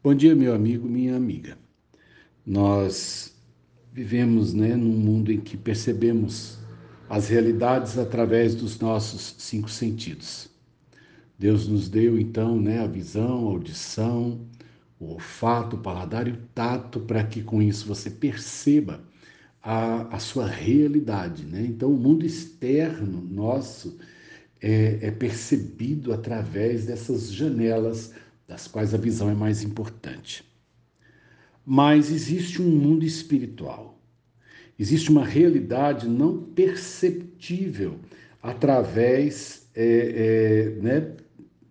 Bom dia, meu amigo, minha amiga. Nós vivemos né, num mundo em que percebemos as realidades através dos nossos cinco sentidos. Deus nos deu então né, a visão, a audição, o olfato, o paladar e o tato para que com isso você perceba a, a sua realidade. Né? Então, o mundo externo nosso é, é percebido através dessas janelas das quais a visão é mais importante. Mas existe um mundo espiritual. Existe uma realidade não perceptível através é, é, né,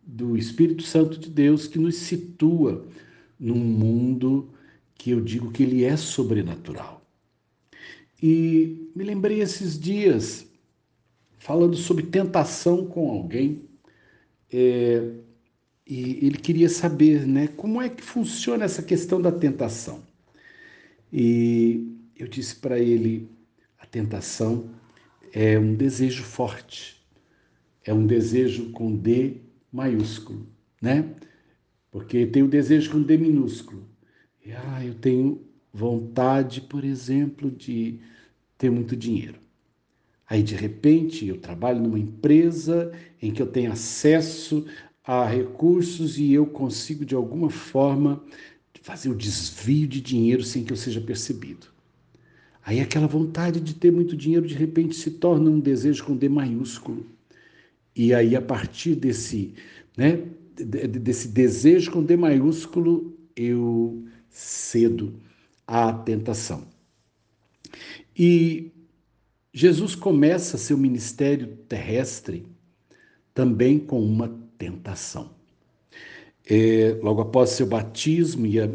do Espírito Santo de Deus que nos situa num mundo que eu digo que ele é sobrenatural. E me lembrei esses dias, falando sobre tentação com alguém, é, e ele queria saber, né, como é que funciona essa questão da tentação. E eu disse para ele, a tentação é um desejo forte, é um desejo com D maiúsculo, né? Porque tem o desejo com D minúsculo. E, ah, eu tenho vontade, por exemplo, de ter muito dinheiro. Aí, de repente, eu trabalho numa empresa em que eu tenho acesso a recursos e eu consigo, de alguma forma, fazer o desvio de dinheiro sem que eu seja percebido. Aí aquela vontade de ter muito dinheiro de repente se torna um desejo com D maiúsculo. E aí a partir desse, né, desse desejo com D maiúsculo, eu cedo à tentação. E Jesus começa seu ministério terrestre também com uma tentação. É, logo após seu batismo, e é,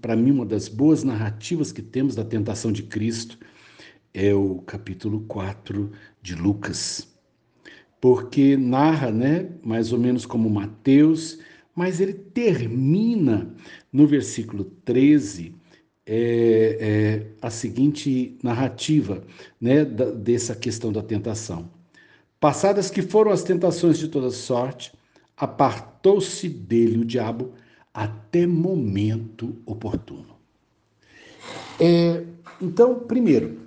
para mim uma das boas narrativas que temos da tentação de Cristo é o capítulo 4 de Lucas, porque narra, né, mais ou menos como Mateus, mas ele termina no versículo 13 é, é, a seguinte narrativa né, da, dessa questão da tentação. Passadas que foram as tentações de toda sorte, apartou-se dele o diabo até momento oportuno. É, então, primeiro,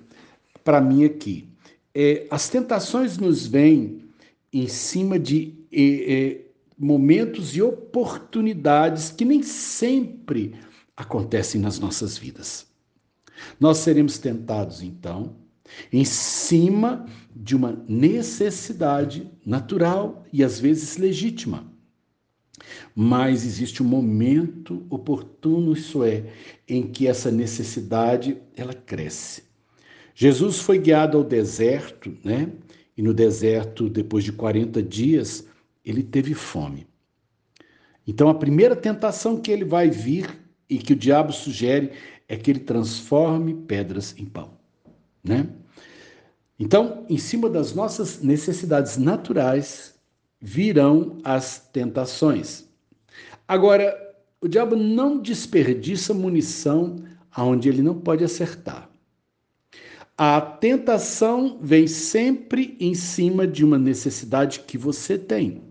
para mim aqui, é, as tentações nos vêm em cima de é, é, momentos e oportunidades que nem sempre acontecem nas nossas vidas. Nós seremos tentados, então, em cima de uma necessidade natural e às vezes legítima. Mas existe um momento oportuno, isso é, em que essa necessidade ela cresce. Jesus foi guiado ao deserto, né? E no deserto, depois de 40 dias, ele teve fome. Então a primeira tentação que ele vai vir e que o diabo sugere é que ele transforme pedras em pão né? Então, em cima das nossas necessidades naturais virão as tentações. Agora, o diabo não desperdiça munição aonde ele não pode acertar. A tentação vem sempre em cima de uma necessidade que você tem.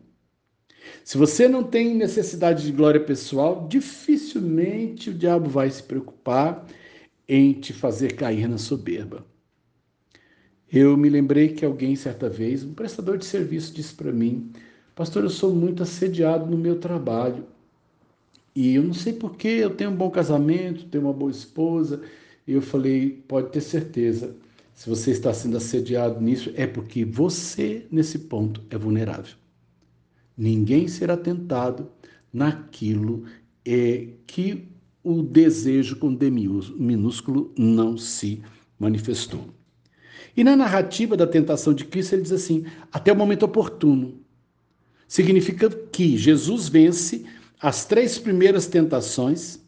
Se você não tem necessidade de glória pessoal, dificilmente o diabo vai se preocupar em te fazer cair na soberba. Eu me lembrei que alguém, certa vez, um prestador de serviço, disse para mim: Pastor, eu sou muito assediado no meu trabalho. E eu não sei porquê, eu tenho um bom casamento, tenho uma boa esposa. E eu falei: pode ter certeza, se você está sendo assediado nisso, é porque você, nesse ponto, é vulnerável. Ninguém será tentado naquilo é, que o desejo com D minúsculo não se manifestou. E na narrativa da tentação de Cristo, ele diz assim: até o momento oportuno. Significa que Jesus vence as três primeiras tentações,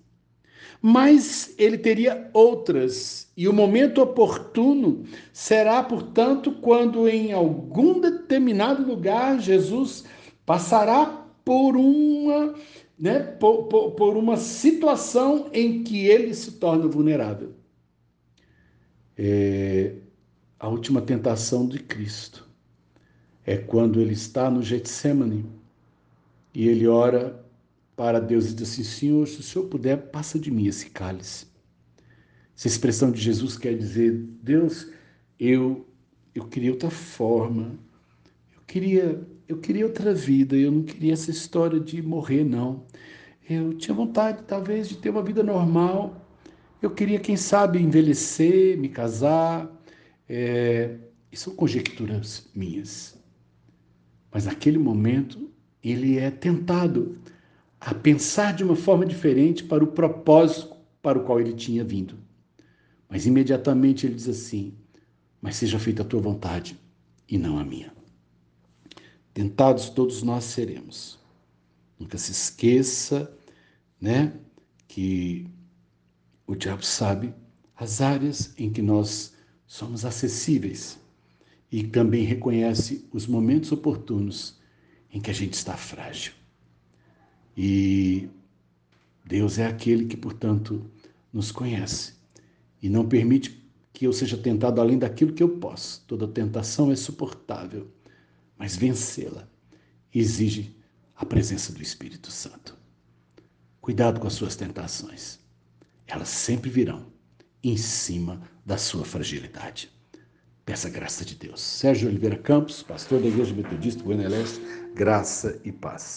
mas ele teria outras. E o momento oportuno será, portanto, quando em algum determinado lugar Jesus passará por uma, né, por, por, por uma situação em que ele se torna vulnerável. É, a última tentação de Cristo é quando ele está no Getsemane e ele ora para Deus e disse assim: Senhor, se o Senhor puder, passa de mim esse cálice. Essa expressão de Jesus quer dizer: Deus, eu eu queria outra forma, eu queria eu queria outra vida, eu não queria essa história de morrer não. Eu tinha vontade talvez de ter uma vida normal. Eu queria, quem sabe, envelhecer, me casar. É, são conjecturas minhas. Mas naquele momento ele é tentado a pensar de uma forma diferente para o propósito para o qual ele tinha vindo. Mas imediatamente ele diz assim: Mas seja feita a tua vontade e não a minha. Tentados todos nós seremos. Nunca se esqueça, né, que o diabo sabe as áreas em que nós somos acessíveis e também reconhece os momentos oportunos em que a gente está frágil. E Deus é aquele que, portanto, nos conhece e não permite que eu seja tentado além daquilo que eu posso. Toda tentação é suportável, mas vencê-la exige a presença do Espírito Santo. Cuidado com as suas tentações. Elas sempre virão em cima da sua fragilidade. Peça graça de Deus. Sérgio Oliveira Campos, pastor da Igreja Metodista Buena Leste, graça e paz.